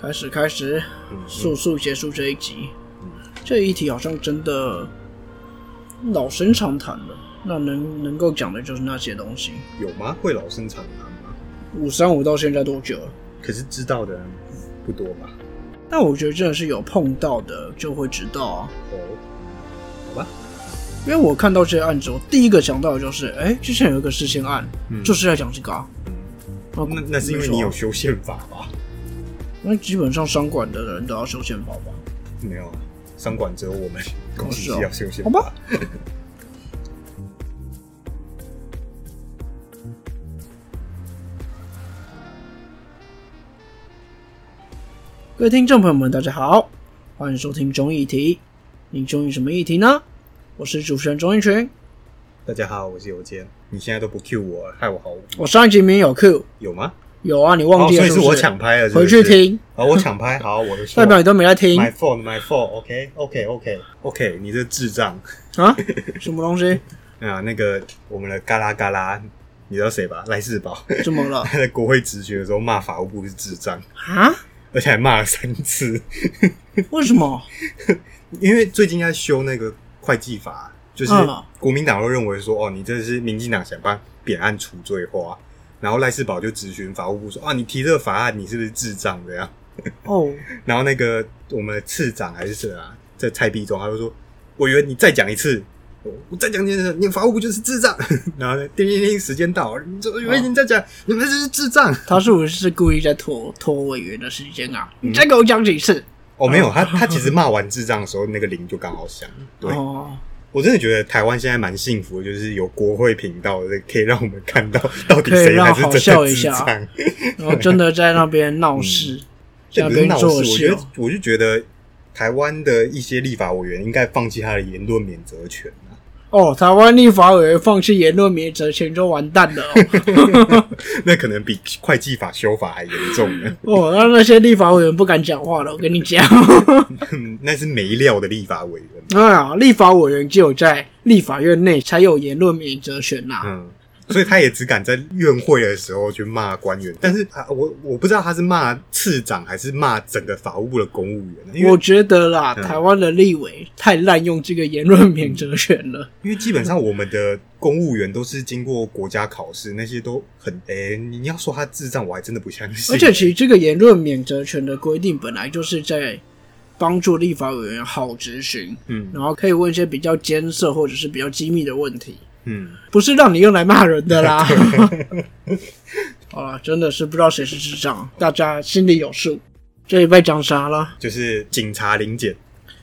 开始开始，嗯速速结束这一集。这一题好像真的老生常谈了，那能能够讲的就是那些东西。有吗？会老生常谈吗？五三五到现在多久了？可是知道的人不多吧？但我觉得真的是有碰到的就会知道啊，哦，好吧，因为我看到这些案子，我第一个想到的就是，哎、之前有一个事件案，嗯就是在讲这个啊。嗯，那那那是因为你有修宪法吧？那基本上商管的人都要修宪法吧？没有啊，商管只有我们公司要修宪好。吧。各位听众朋友们，大家好，欢迎收听中议题。你中意什么议题呢？我是主持人钟义群。大家好，我是尤坚。你现在都不 Q 我，害我好无我上一集没有 Q，有吗？有啊，你忘哦，记了是不所以是我抢拍了，是不回去。听，啊，我抢拍，好，我的错代表你都没在听 My fault, my fault. OK, OK, OK, OK. 你这智障啊？什么东西？啊！那个我们的嘎啦嘎啦，你知道谁吧？赖世宝，怎么了？他在国会质询的时候骂法务部是智障，啊？而且还骂了三次。为什么？因为最近在修那个会计法，就是嗯国民党都认为说，哦，你这是民进党想把扁案除罪化，然后赖世宝就质询法务部说，啊，你提这个法案，你是不是智障这样？哦，然后那个我们的次长还是谁啊，在蔡壁中，他就说，委员你再讲一次。我我再讲一次，你法务部就是智障。然后呢，叮叮叮，时间到了，你这委员你再讲，你们这是智障。他是不是故意在拖拖委员的时间啊？嗯你再给我讲几次？哦，没有，他他其实骂完智障的时候，那个铃就刚好响。对，哦，我真的觉得台湾现在蛮幸福的，就是有国会频道的，可以让我们看到到底谁才是好真的智笑一下障。然后真的在那边闹事，在那这不是闹事，我觉得。我就觉得台湾的一些立法委员应该放弃他的言论免责权啊。哦，台湾立法委员放弃言论免责权就完蛋了哦。那可能比会计法修法还严重呢。哦，那那些立法委员不敢讲话了，我跟你讲。那是没料的立法委员。哎呀，立法委员只有在立法院内才有言论免责权呐、嗯，所以他也只敢在院会的时候去骂官员，但是啊，我我不知道他是骂次长还是骂整个法务部的公务员我觉得啦，嗯台湾的立委太滥用这个言论免责权了。因为基本上我们的公务员都是经过国家考试，那些都很诶、你要说他智障，我还真的不相信。而且其实这个言论免责权的规定本来就是在帮助立法委员好质询，嗯然后可以问一些比较艰涩或者是比较机密的问题，嗯，不是让你用来骂人的啦。好了，真的是不知道谁是智障，大家心里有数。这礼拜讲啥了？就是警察临检，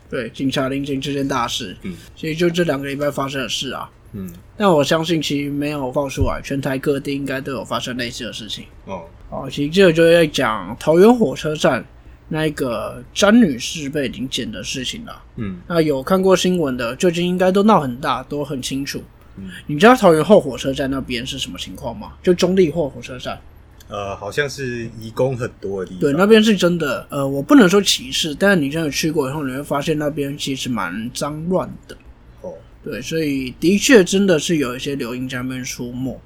对，警察临检这件大事，嗯，其实就这两个礼拜发生的事啊。嗯但我相信其实没有爆出来，全台各地应该都有发生类似的事情。哦哦，其实这个就是在讲桃园火车站那个詹女士被临检的事情了。嗯那有看过新闻的，最近应该都闹很大，都很清楚。嗯你知道桃园后火车站那边是什么情况吗？就中立后火车站，呃，好像是移工很多的地方，对，那边是真的。呃，我不能说歧视，但是你真的去过以后，你会发现那边其实蛮脏乱的。哦对，所以的确真的是有一些流胤在那边出没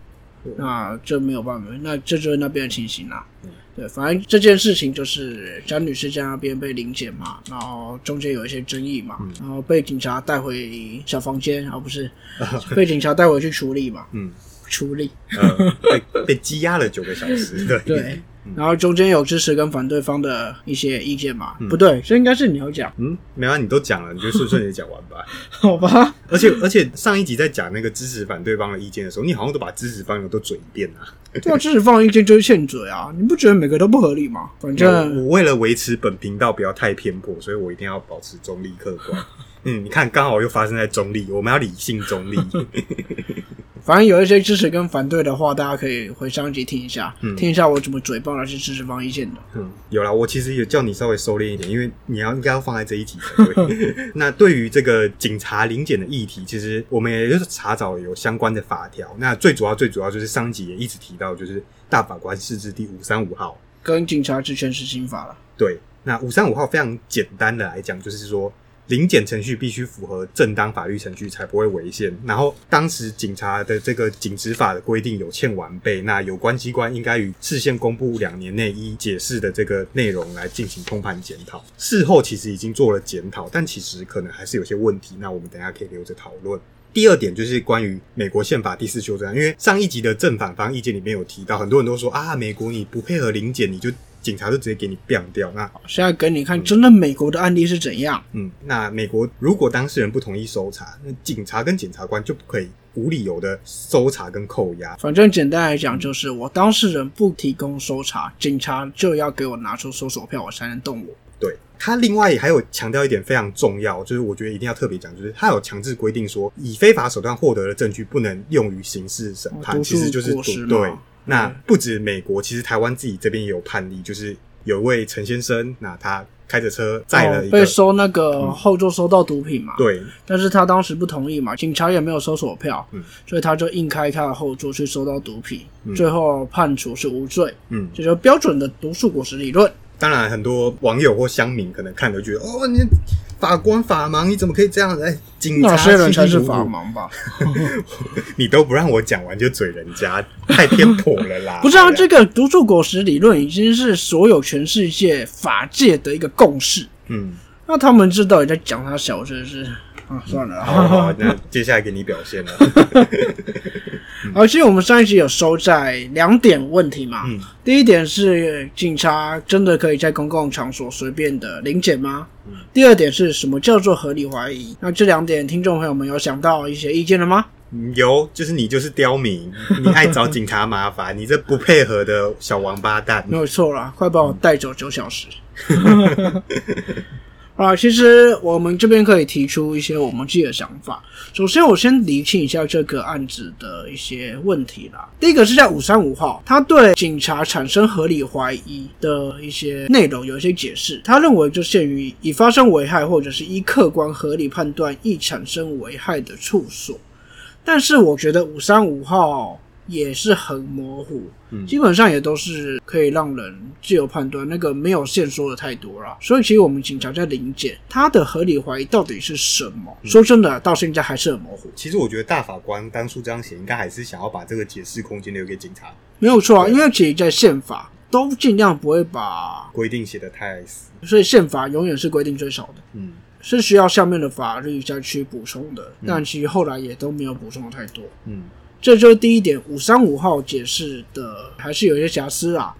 对，那这没有办法，那这就是那边的情形啦。嗯对，反正这件事情就是江女士在那边被临检嘛，然后中间有一些争议嘛，嗯。然后被警察带回小房间，而、不是被警察带回去处理嘛，嗯。处理。呃被被羁押了九个小时，对。对，然后中间有支持跟反对方的一些意见嘛，不对，这应该是你要讲，嗯，没有啊，你都讲了，你就顺顺的讲完吧。好吧？而且而且上一集在讲那个支持反对方的意见的时候，你好像都把支持方的都嘴一遍啊。对啊，支持方的意见就是欠嘴啊，你不觉得每个都不合理吗？反正我为了维持本频道不要太偏颇，所以我一定要保持中立客观。嗯，你看，刚好又发生在中立，我们要理性中立。反正有一些支持跟反对的话，大家可以回上一集听一下，嗯听一下我怎么嘴爆那些支持方意见的。嗯，有啦，我其实也叫你稍微收敛一点，因为你要应该要放在这一集才 对。那对于这个警察临检的议题，其实我们也就是查找有相关的法条。那最主要最主要就是上一集也一直提到，就是大法官释字第五三五号。跟警察职权实行法了，对，那五三五号非常简单的来讲，就是说临检程序必须符合正当法律程序才不会违宪。然后当时警察的这个警执法的规定有欠完备，那有关机关应该于事先公布两年内一解释的这个内容来进行通盘检讨。事后其实已经做了检讨，但其实可能还是有些问题。那我们等下可以留着讨论。第二点就是关于美国宪法第四修正案，因为上一集的正反方意见里面有提到，很多人都说啊，美国你不配合临检，你就警察就直接给你毙掉。那现在给你看真的美国的案例是怎样。嗯，那美国如果当事人不同意搜查，那警察跟检察官就不可以无理由的搜查跟扣押。反正简单来讲，就是我当事人不提供搜查，警察就要给我拿出搜索票，我才能动我。对他，另外还有强调一点非常重要，就是我觉得一定要特别讲，就是他有强制规定说，以非法手段获得的证据不能用于刑事审判，毒其实就是对。那不止美国，其实台湾自己这边也有判例，就是有一位陈先生，那他开着车载了一被收那个后座收到毒品嘛，对。但是他当时不同意嘛，警察也没有搜索票，嗯。所以他就硬开他的后座去收到毒品，嗯。最后判处是无罪，嗯，这就是标准的毒树果实理论。当然很多网友或乡民可能看都觉得，哦，你法官法盲，你怎么可以这样子？哎，警察才是法盲吧？你都不让我讲完就嘴人家，太偏颇了啦！不是啊，对这个毒树果实理论已经是所有全世界法界的一个共识。嗯，那他们知道你在讲他小，真的是啊，算了好好，啊。那接下来给你表现了。而且我们上一集有收在两点问题嘛，嗯第一点是警察真的可以在公共场所随便的临检吗？嗯第二点是什么叫做合理怀疑？那这两点听众朋友们有想到一些意见了吗？有，就是你就是刁民，你爱找警察麻烦，你这不配合的小王八蛋。没有错啦，快把我带走九小时。啊，其实我们这边可以提出一些我们自己的想法。首先，我先厘清一下这个案子的一些问题啦。第一个是在五三五号，他对警察产生合理怀疑的一些内容有一些解释。他认为就限于已发生危害或者是依客观合理判断易产生危害的处所。但是我觉得五三五号也是很模糊，嗯基本上也都是可以让人自由判断，那个没有限缩的太多了。所以其实我们警察在临检，他的合理怀疑到底是什么？说真的，到现在还是很模糊。其实我觉得大法官当初这样写，应该还是想要把这个解释空间留给警察，没有错啊，因为其实，在宪法都尽量不会把，规定写的太死。所以宪法永远是规定最少的。嗯是需要下面的法律再去补充的，但其实后来也都没有补充的太多。嗯这就是第一点，五三五号解释的还是有一些瑕疵啊。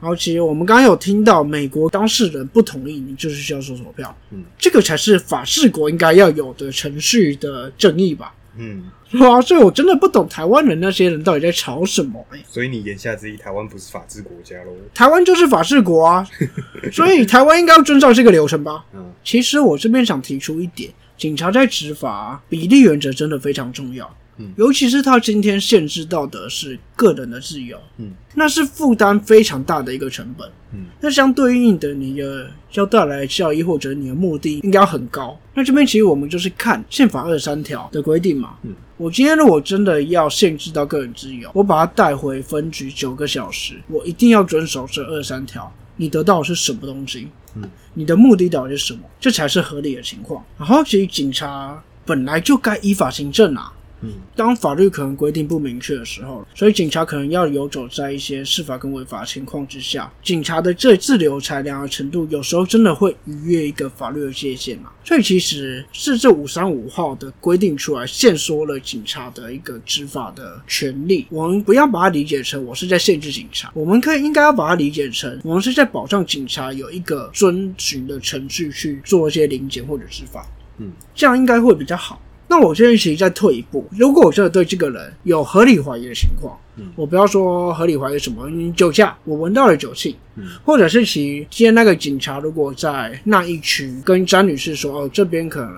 然后其实我们刚刚有听到美国当事人不同意，你就是需要收索票，嗯，这个才是法治国应该要有的程序的正义吧？嗯，哇，所以我真的不懂台湾人那些人到底在吵什么、欸？所以你言下之意，台湾不是法治国家喽？台湾就是法治国啊，所以台湾应该要遵照这个流程吧？嗯其实我这边想提出一点，警察在执法比例原则真的非常重要。嗯尤其是他今天限制到的是个人的自由，嗯那是负担非常大的一个成本。嗯那相对应的，你的要带来效益或者你的目的应该要很高。那这边其实我们就是看宪法二十三条的规定嘛。嗯，我今天如果真的要限制到个人自由，我把它带回分局九个小时，我一定要遵守这二十三条。你得到的是什么东西？嗯，你的目的到底是什么？这才是合理的情况。然后，其实警察本来就该依法行政啊。嗯当法律可能规定不明确的时候，所以警察可能要游走在一些司法跟违法的情况之下，警察的这自留裁量的程度，有时候真的会逾越一个法律的界限嘛。所以其实是这五三五号的规定出来，限缩了警察的一个执法的权利。我们不要把它理解成我是在限制警察，我们可以应该要把它理解成我们是在保障警察有一个遵循的程序去做一些临检或者执法。嗯，这样应该会比较好。那我建议其实再退一步，如果我真的对这个人有合理怀疑的情况，嗯。我不要说合理怀疑什么，你酒驾，我闻到了酒气，嗯。或者是其今天那个警察如果在那一区跟詹女士说，哦，这边可能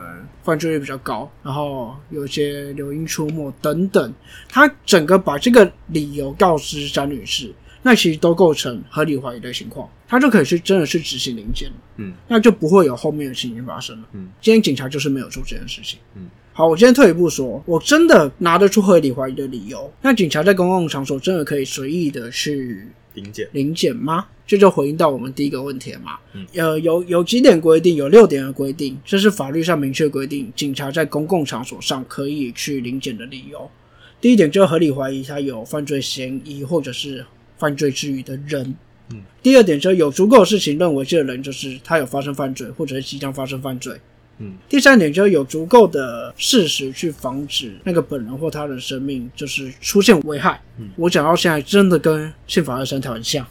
犯罪率比较高，然后有些流莺出没等等，他整个把这个理由告知詹女士，那其实都构成合理怀疑的情况，他就可以去真的去执行临检了，嗯。那就不会有后面的情形发生了。嗯。今天警察就是没有做这件事情。嗯，好，我今天退一步说，我真的拿得出合理怀疑的理由，那警察在公共场所真的可以随意的去零检，零检吗？这就回应到我们第一个问题了嘛。嗯呃，有有几点规定，有六点的规定，这是法律上明确规定，警察在公共场所上可以去临检的理由。第一点就是合理怀疑他有犯罪嫌疑或者是犯罪之余的人。嗯，第二点就是有足够的事情认为这个人就是他有发生犯罪，或者是即将发生犯罪。嗯，第三点就是有足够的事实去防止那个本人或他人生命就是出现危害。嗯我讲到现在真的跟宪法二三条很像。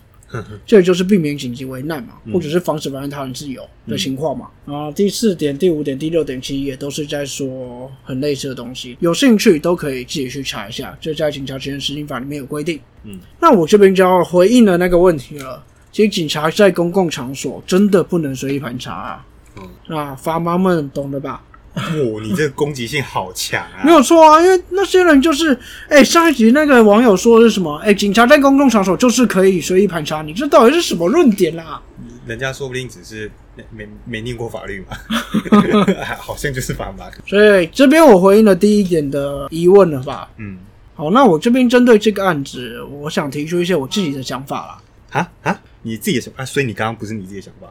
这就是避免紧急危难嘛，嗯或者是防止妨碍他人自由的情况嘛。然后第四点、第五点、第六点其实也都是在说很类似的东西，有兴趣都可以自己去查一下，这在警察职员实行法里面有规定。嗯，那我这边就要回应了那个问题了。其实警察在公共场所真的不能随意盘查啊，嗯，那法妈们懂的吧？哇，你这个攻击性好强啊！没有错啊，因为那些人就是，哎、上一集那个网友说的是什么？哎、警察在公共场所就是可以随意盘查，你这到底是什么论点啦、人家说不定只是没没没念过法律嘛，好像就是法盲。所以这边我回应了第一点的疑问了吧？嗯，好，那我这边针对这个案子，我想提出一些我自己的想法啦。啊啊，你自己的想啊，所以你刚刚不是你自己的想法，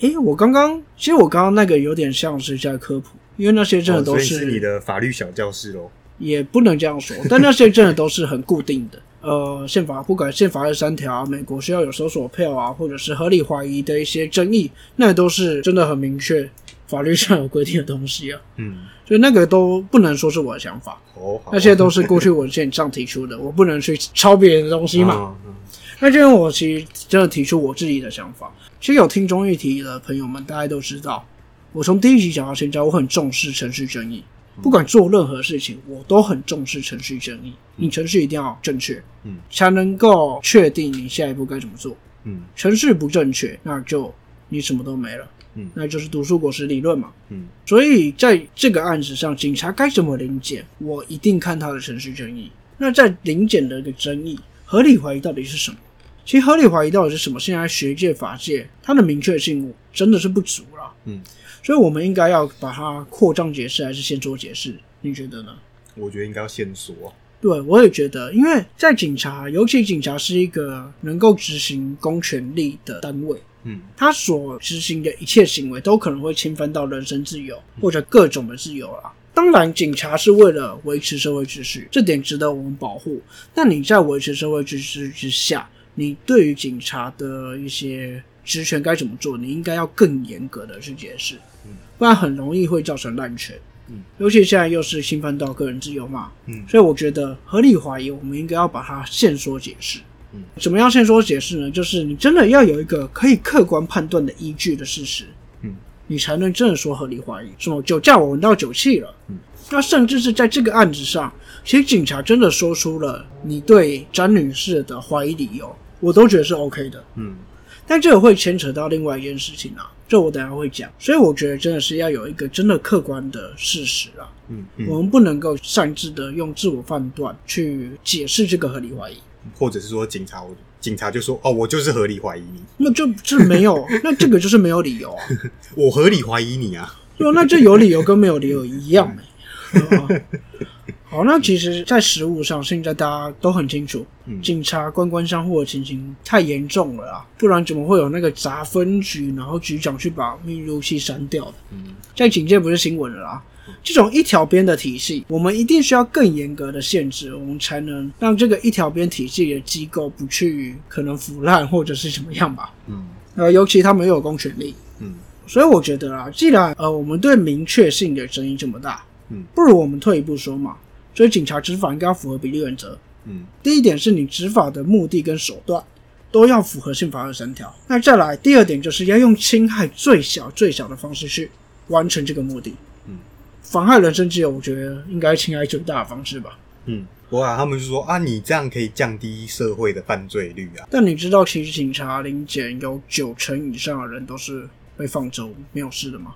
诶、我刚刚其实我刚刚那个有点像是在科普，因为那些真的哦都是你的法律小教室喽。也不能这样说，但那些真的都是很固定的。呃，宪法不管宪法二三条啊，美国需要有搜索票啊，或者是合理怀疑的一些争议，那都是真的很明确，法律上有规定的东西啊。嗯，所以那个都不能说是我的想法，哦，好那些都是过去文献上提出的，我不能去抄别人的东西嘛。嗯 嗯那这边我其实真的提出我自己的想法。其实有听综艺题的朋友们，大家都知道，我从第一集讲到现在，我很重视程序正义。不管做任何事情，我都很重视程序正义。你程序一定要正确，嗯，才能够确定你下一步该怎么做。嗯程序不正确，那就你什么都没了。嗯那就是读书果实理论嘛。嗯所以在这个案子上，警察该怎么临检，我一定看他的程序正义。那在临检的一个争议，合理怀疑到底是什么？其实合理怀疑到底是什么？现在学界、法界它的明确性真的是不足了。嗯，所以我们应该要把它扩张解释，还是先做解释？你觉得呢？我觉得应该要先说。对，我也觉得，因为在警察，尤其警察是一个能够执行公权力的单位，嗯他所执行的一切行为都可能会侵犯到人身自由或者各种的自由啦。当然，警察是为了维持社会秩序，这点值得我们保护。但你在维持社会秩序之下，你对于警察的一些职权该怎么做，你应该要更严格的去解释嗯，不然很容易会造成滥权。嗯，尤其现在又是侵犯到个人自由嘛，嗯所以我觉得合理怀疑，我们应该要把它限缩解释。嗯，怎么样限缩解释呢？就是你真的要有一个可以客观判断的依据的事实，嗯，你才能真的说合理怀疑。什么酒驾我闻到酒气了，嗯，那甚至是在这个案子上，其实警察真的说出了你对詹女士的怀疑理由，我都觉得是 OK 的。嗯但这个会牵扯到另外一件事情啊，这我等下会讲。所以我觉得真的是要有一个真的客观的事实啊，嗯嗯，我们不能够擅自的用自我判断去解释这个合理怀疑，或者是说警察，我警察就说哦，我就是合理怀疑你，那就是没有，那这个就是没有理由啊。我合理怀疑你啊。那这有理由跟没有理由一样 好，那其实，在实务上，现在大家都很清楚，嗯警察官官相护的情形太严重了啊，不然怎么会有那个砸分局，然后局长去把密录器删掉的？嗯在警界不是新闻了啦。这种一条边的体系，我们一定需要更严格的限制，我们才能让这个一条边体系的机构不去可能腐烂或者是怎么样吧。嗯呃，尤其他们又有公权力，嗯所以我觉得啊，既然呃我们对明确性的争议这么大，嗯，不如我们退一步说嘛，所以警察执法应该要符合比例原则。嗯第一点是你执法的目的跟手段都要符合宪法二三条。那再来，第二点就是要用侵害最小最小的方式去完成这个目的。嗯，妨害人身自由，我觉得应该侵害最大的方式吧。嗯，不过啊，他们就说啊，你这样可以降低社会的犯罪率啊。但你知道，其实警察临检有九成以上的人都是被放走没有事的吗？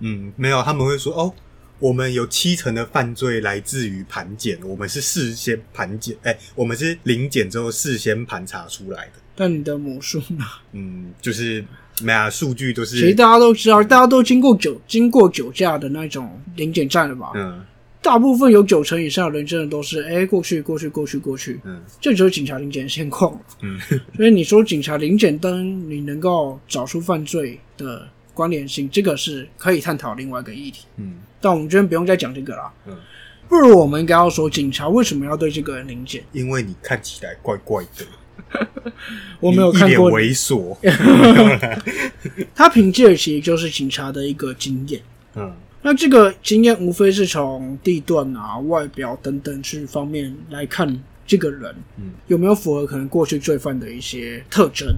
嗯，没有，他们会说哦，我们有七成的犯罪来自于盘检，我们是事先盘检，哎、我们是临检之后事先盘查出来的。但你的母数呢？嗯，就是没啊，数据都是其实大家都知道，大家都经过酒经过酒驾的那种临检站了吧？嗯大部分有九成以上的人真的都是哎、过去过去过去过去，嗯这就是警察临检的现况。嗯所以你说警察临检灯，你能够找出犯罪的关联性，这个是可以探讨另外一个议题。嗯但我们今天不用再讲这个了。嗯，不如我们应该要说，警察为什么要对这个人临检？因为你看起来怪怪的，我没有看过，猥琐。他凭借的其实就是警察的一个经验。嗯那这个经验无非是从地段啊、外表等等去方面来看这个人嗯有没有符合可能过去罪犯的一些特征。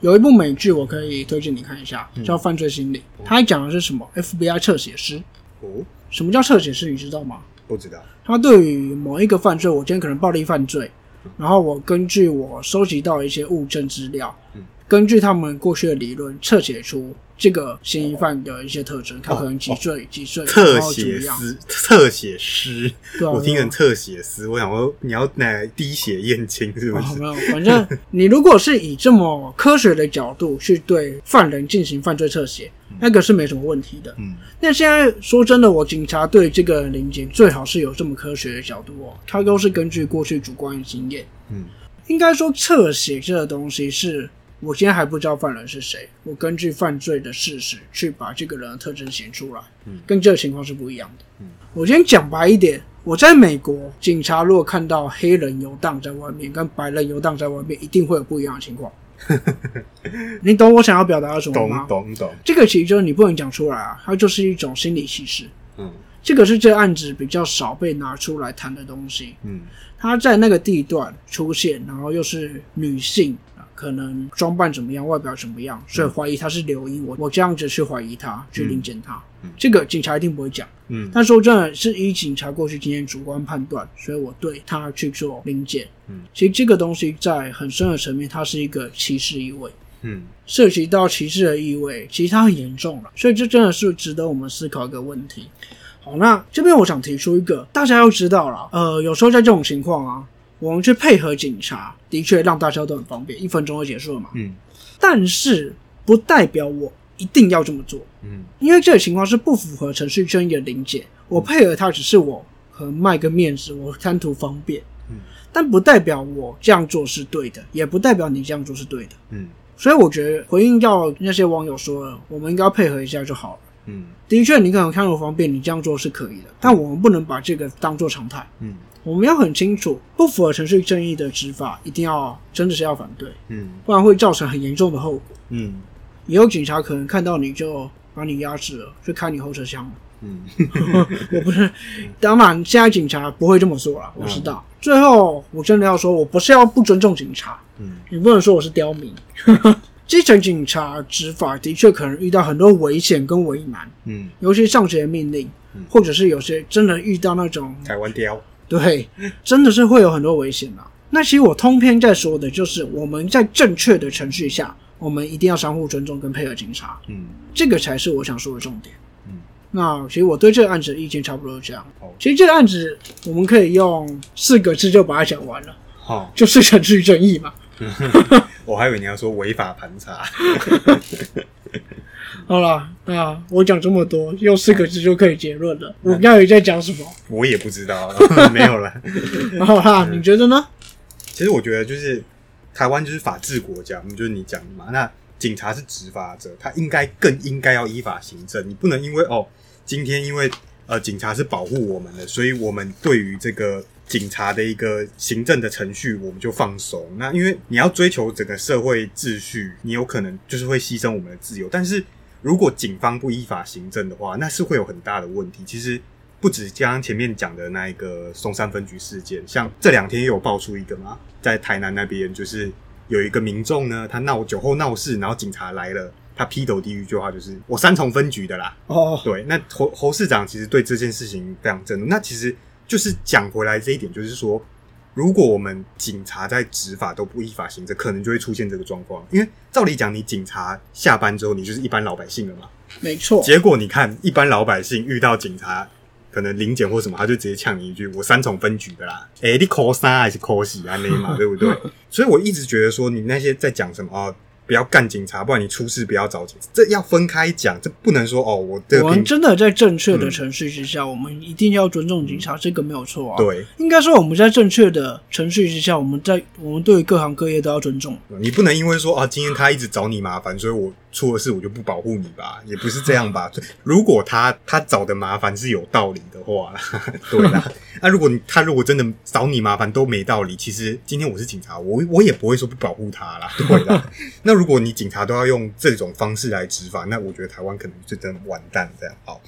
嗯有一部美剧我可以推荐你看一下，叫《犯罪心理》，它讲的是什么？FBI 侧写师。哦，什么叫侧写师？你知道吗？不知道。他对于某一个犯罪，我今天可能暴力犯罪，然后我根据我收集到一些物证资料，嗯根据他们过去的理论侧写出这个嫌疑犯的一些特征，他可能几岁、几岁，侧然后怎写么侧写师，对啊，我听成侧写师，我想说你要拿滴血验亲是不哦，是？没有，反正你如果是以这么科学的角度去对犯人进行犯罪侧写，那个是没什么问题的。嗯那现在说真的，我警察对这个零件最好是有这么科学的角度哦，他都是根据过去主观的经验。嗯应该说，侧写这个东西是我现在还不知道犯人是谁，我根据犯罪的事实去把这个人的特征写出来，嗯跟这个情况是不一样的。嗯我先讲白一点，我在美国，警察如果看到黑人游荡在外面，跟白人游荡在外面，一定会有不一样的情况。你懂我想要表达的什么懂吗？懂懂。这个其实就是你不能讲出来啊，它就是一种心理歧视。嗯这个是这案子比较少被拿出来谈的东西。嗯他在那个地段出现，然后又是女性，啊可能装扮怎么样，外表怎么样，所以怀疑他是刘英。我我这样子去怀疑他，去临检他，嗯这个警察一定不会讲。嗯但说真的，是以警察过去经验主观判断，所以我对他去做临检。嗯，其实这个东西在很深的层面，它是一个歧视意味。嗯涉及到歧视的意味，其实它很严重了，所以这真的是值得我们思考一个问题。好，那这边我想提出一个，大家要知道了，呃，有时候在这种情况啊，我们去配合警察，的确让大家都很方便，一分钟就结束了嘛。嗯但是不代表我一定要这么做，嗯因为这个情况是不符合程序正义的理解。我配合他只是我和卖个面子，我贪图方便，嗯但不代表我这样做是对的，也不代表你这样做是对的。嗯所以我觉得回应到那些网友说的，我们应该配合一下就好了。嗯的确，你可能看我方便，你这样做是可以的，但我们不能把这个当做常态。嗯我们要很清楚，不符合程序正义的执法，一定要真的是要反对，嗯不然会造成很严重的后果。嗯以后警察可能看到你就把你压制了，就开你后车厢了。嗯 我不是，当然现在警察不会这么做了，我知道。最后，我真的要说，我不是要不尊重警察，嗯你不能说我是刁民。基层警察执法的确可能遇到很多危险跟为难，嗯，尤其上级的命令嗯，或者是有些真的遇到那种台湾雕。对，真的是会有很多危险啊。那其实我通篇在说的就是我们在正确的程序下，我们一定要相互尊重跟配合警察，嗯这个才是我想说的重点。嗯，那其实我对这个案子的意见差不多是这样好。其实这个案子我们可以用四个字就把它讲完了，好，就是程序正义嘛。我还以为你要说违法盘查。好了，那我讲这么多，用四个字就可以结论了。我刚才在讲什么？我也不知道，没有了。好啦，你觉得呢？其实我觉得就是台湾就是法治国家，就是你讲的嘛。那警察是执法者，他应该更应该要依法行政。你不能因为哦，今天因为呃警察是保护我们的，所以我们对于这个警察的一个行政的程序，我们就放松。那因为你要追求整个社会秩序，你有可能就是会牺牲我们的自由。但是如果警方不依法行政的话，那是会有很大的问题。其实不止刚刚前面讲的那一个松山分局事件，像这两天也有爆出一个嘛，在台南那边就是有一个民众呢，他闹酒后闹事，然后警察来了，他劈头第一句话就是“我三重分局的啦”。哦，对，那侯侯市长其实对这件事情非常震怒。那其实就是讲回来这一点，就是说，如果我们警察在执法都不依法行政，可能就会出现这个状况。因为照理讲，你警察下班之后，你就是一般老百姓了嘛。没错，结果你看，一般老百姓遇到警察，可能临检或什么，他就直接呛你一句：“我三重分局的啦，诶、你扣三还是扣洗啊？那嘛，对不对？”所以我一直觉得说，你那些在讲什么哦，不要干警察，不然你出事不要找警察，这要分开讲，这不能说哦，我这个我们真的在正确的程序之下，我们一定要尊重警察，这个没有错啊。，对。应该说我们在正确的程序之下，我们在我们对各行各业都要尊重。你不能因为说啊，今天他一直找你麻烦，所以我出了事我就不保护你吧？也不是这样吧？如果他他找的麻烦是有道理的话，对啦。那、如果你他如果真的找你麻烦都没道理，其实今天我是警察，我我也不会说不保护他啦，对啦。那如果你警察都要用这种方式来执法，那我觉得台湾可能就真的完蛋这样。好，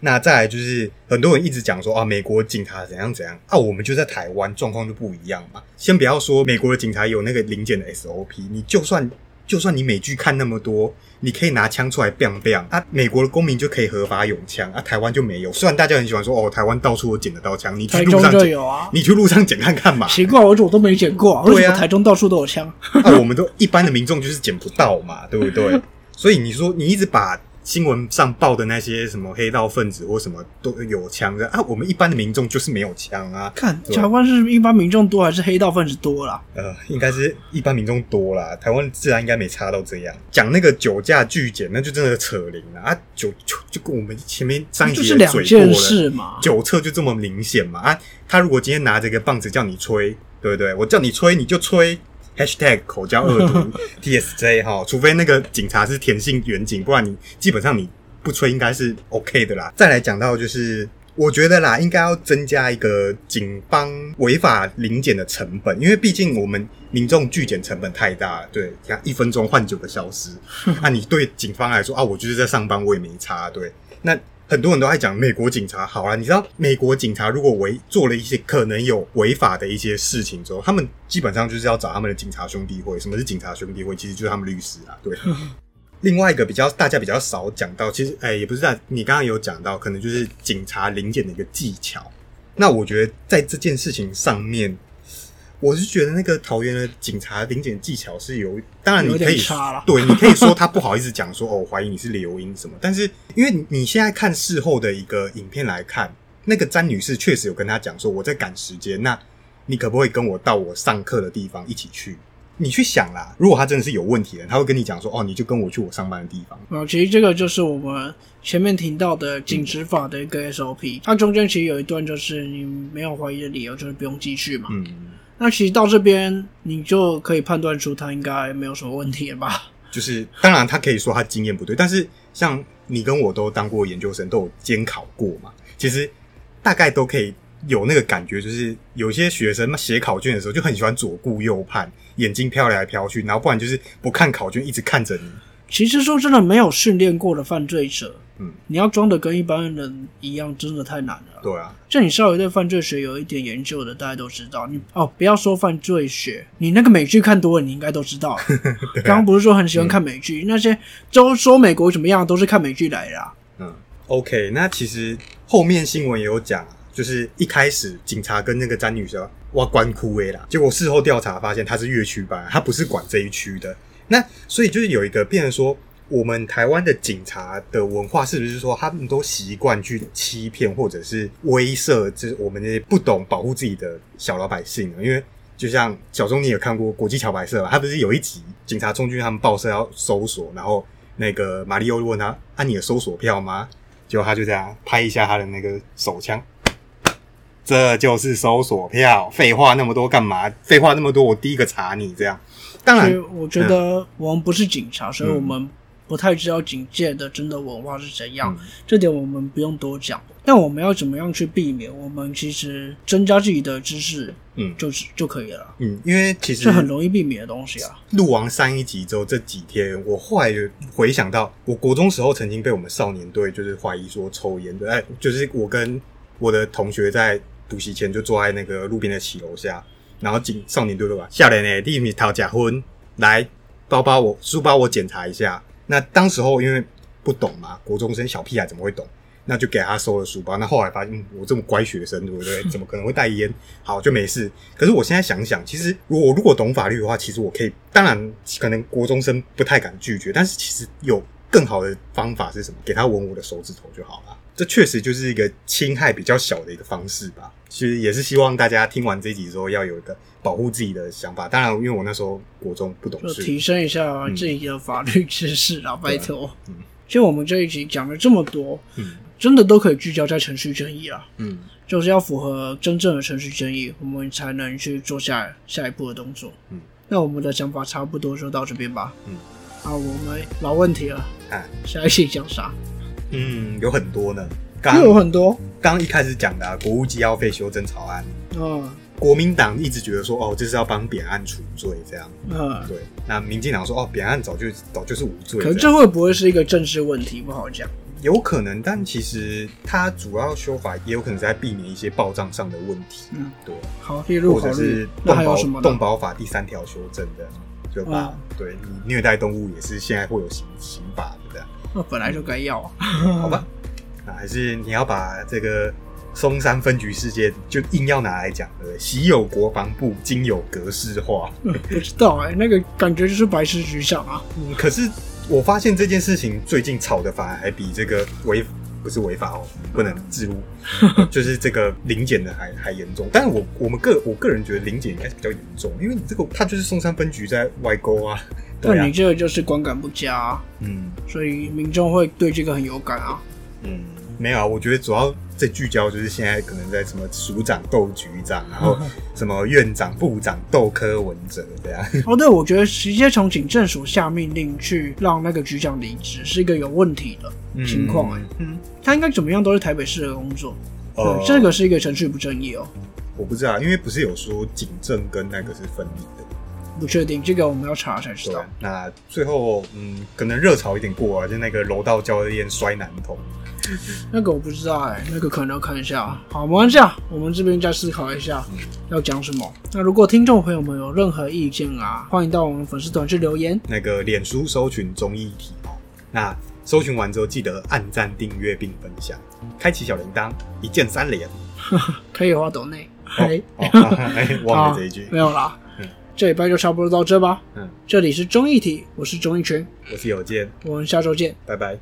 那再来就是很多人一直讲说啊，美国警察怎样怎样啊，我们就在台湾状况就不一样嘛。先不要说美国的警察有那个零检的 SOP，你就算就算你美剧看那么多，你可以拿枪出来 biang biang 啊，美国的公民就可以合法拥枪啊，台湾就没有。虽然大家很喜欢说哦，台湾到处都捡得到枪，你去路上捡，就有啊，你去路上捡看看嘛。奇怪，我我都没捡过啊？为什么台中到处都有枪？啊，我们都一般的民众就是捡不到嘛，对不对？所以你说你一直把新闻上报的那些什么黑道分子或什么都有枪的啊，我们一般的民众就是没有枪啊。看对台湾是一般民众多还是黑道分子多啦？呃，应该是一般民众多啦，台湾自然应该没差到这样。讲那个酒驾拒检，那就真的扯铃了啊！酒就就跟我们前面上一就是两集也嘴过件了，事嘛。酒测就这么明显嘛啊！他如果今天拿着一个棒子叫你吹，对不对？我叫你吹你就吹。#hashtag 口交恶毒 TSJ 哈，除非那个警察是田姓远警，不然你基本上你不吹应该是 OK 的啦。再来讲到就是，我觉得啦，应该要增加一个警方违法临检的成本，因为毕竟我们民众拒检成本太大了。对，像一分钟换九个小时，啊，你对警方来说啊，我就是在上班，我也没差。对，那很多人都在讲美国警察好啊，你知道美国警察如果违做了一些可能有违法的一些事情之后，他们基本上就是要找他们的警察兄弟会。什么是警察兄弟会？其实就是他们律师啊。对。另外一个比较大家比较少讲到，其实哎、也不是在你刚刚有讲到，可能就是警察临检的一个技巧。那我觉得在这件事情上面，我是觉得那个桃园的警察临检技巧是有，当然你可以对，你可以说他不好意思讲说 哦，我怀疑你是流音什么，但是因为你你现在看事后的一个影片来看，那个詹女士确实有跟他讲说我在赶时间，那你可不可以跟我到我上课的地方一起去？你去想啦，如果他真的是有问题的，他会跟你讲说哦，你就跟我去我上班的地方。啊，其实这个就是我们前面提到的警执法的一个 SOP，它中间其实有一段就是你没有怀疑的理由，就是不用继续嘛。嗯，那其实到这边你就可以判断出他应该没有什么问题了吧？就是当然他可以说他经验不对，但是像你跟我都当过研究生，都有监考过嘛，其实大概都可以有那个感觉，就是有些学生写考卷的时候就很喜欢左顾右盼，眼睛飘来飘去，然后不然就是不看考卷，一直看着你。其实说真的，没有训练过的犯罪者，嗯，你要装的跟一般人一样，真的太难了。对啊，就你稍微对犯罪学有一点研究的，大家都知道。你哦，不要说犯罪学，你那个美剧看多了，你应该都知道。刚刚不是说很喜欢看美剧，那些都说美国怎么样，都是看美剧来的、啊。嗯，OK，那其实后面新闻也有讲啊，就是一开始警察跟那个詹女士挖关枯萎啦，结果事后调查发现他是越区班，他不是管这一区的。那所以就是有一个变成说，我们台湾的警察的文化是不是说他们都习惯去欺骗或者是威慑，就是我们这些不懂保护自己的小老百姓呢？因为就像小钟，你也看过《国际桥白社》吧？他不是有一集警察冲进去他们报社要搜索，然后那个马里奥问他：“啊，你有搜索票吗？”结果他就这样拍一下他的那个手枪，这就是搜索票。废话那么多干嘛？废话那么多，我第一个查你这样。当然，我觉得我们不是警察，所以嗯我们不太知道警戒的真的文化是怎样。嗯这点我们不用多讲。但我们要怎么样去避免？我们其实增加自己的知识，嗯就是就可以了。嗯，因为其实是很容易避免的东西啊。录完上一集之后，这几天我后来就回想到，我国中时候曾经被我们少年队就是怀疑说抽烟的，哎，就是我跟我的同学在补习前就坐在那个路边的骑楼下，然后警少年队对吧，下来呢，第一名讨假婚，来包包我书包我检查一下。那当时候因为不懂嘛，国中生小屁孩怎么会懂？那就给他收了书包。那后来发现，嗯，我这么乖学生，对不对？怎么可能会带烟？好，就没事。可是我现在想想，其实如果我如果懂法律的话，其实我可以，当然可能国中生不太敢拒绝，但是其实有更好的方法是什么？给他吻我的手指头就好了。这确实就是一个侵害比较小的一个方式吧。其实也是希望大家听完这一集之后，要有一个保护自己的想法。当然，因为我那时候国中不懂事，就提升一下自己的法律知识啦，拜托。嗯其实我们这一集讲了这么多，嗯真的都可以聚焦在程序正义啊，嗯，就是要符合真正的程序正义，我们才能去做下下一步的动作。嗯，那我们的想法差不多就到这边吧。嗯，啊，我们老问题了，哎，下一期讲啥？嗯，有很多呢。有很多，刚一开始讲的、啊、国务机要费修正草案，嗯国民党一直觉得说，哦，这是要帮扁案除罪这样。嗯。对，那民进党说，哦，扁案早就早就是无罪，可能这会不会是一个政治问题？不好讲。有可能，但其实它主要修法也有可能是在避免一些报账上的问题。嗯，对，好，列入考或者是动保？动保法第三条修正的，就把、嗯对你虐待动物也是现在会有刑刑法的那本来就该要啊。好吧？那还是你要把这个松山分局事件就硬要拿来讲，对不对？昔有国防部，今有格式化。不知道哎、那个感觉就是白痴局长啊。嗯，可是我发现这件事情最近吵的反而还比这个违不是违法哦，不能置入，就是这个零检的还还严重。但是我我们个我个人觉得零检应该是比较严重，因为你这个它就是松山分局在外勾啊，那你，这个就是观感不佳、啊，嗯所以民众会对这个很有感啊。嗯，没有啊，我觉得主要在聚焦就是现在可能在什么署长斗局长，然后什么院长部长斗柯文哲这样，哦，对，我觉得直接从警政署下命令去让那个局长离职是一个有问题的情况哎、嗯，他应该怎么样都是台北市的工作，哦。对，这个是一个程序不正义哦，我不知道，因为不是有说警政跟那个是分离的。不确定，这个我们要查才知道。，那最后嗯，可能热潮一点过啊，就那个柔道教练摔男童，那个我不知道哎、那个可能要看一下。好，没关系啊，我们这边再思考一下要讲什么。那如果听众朋友们有任何意见啊，欢迎到我们粉丝团去留言。那个脸书搜寻综艺体哦。那搜寻完之后，记得按赞、订阅并分享，开启小铃铛，一键三连。可以的话抖内。哎，忘了这一句啊。没有啦。嗯这礼拜就差不多到这吧。嗯，这里是综艺体，我是综艺群，我是有健，我们下周见。拜拜。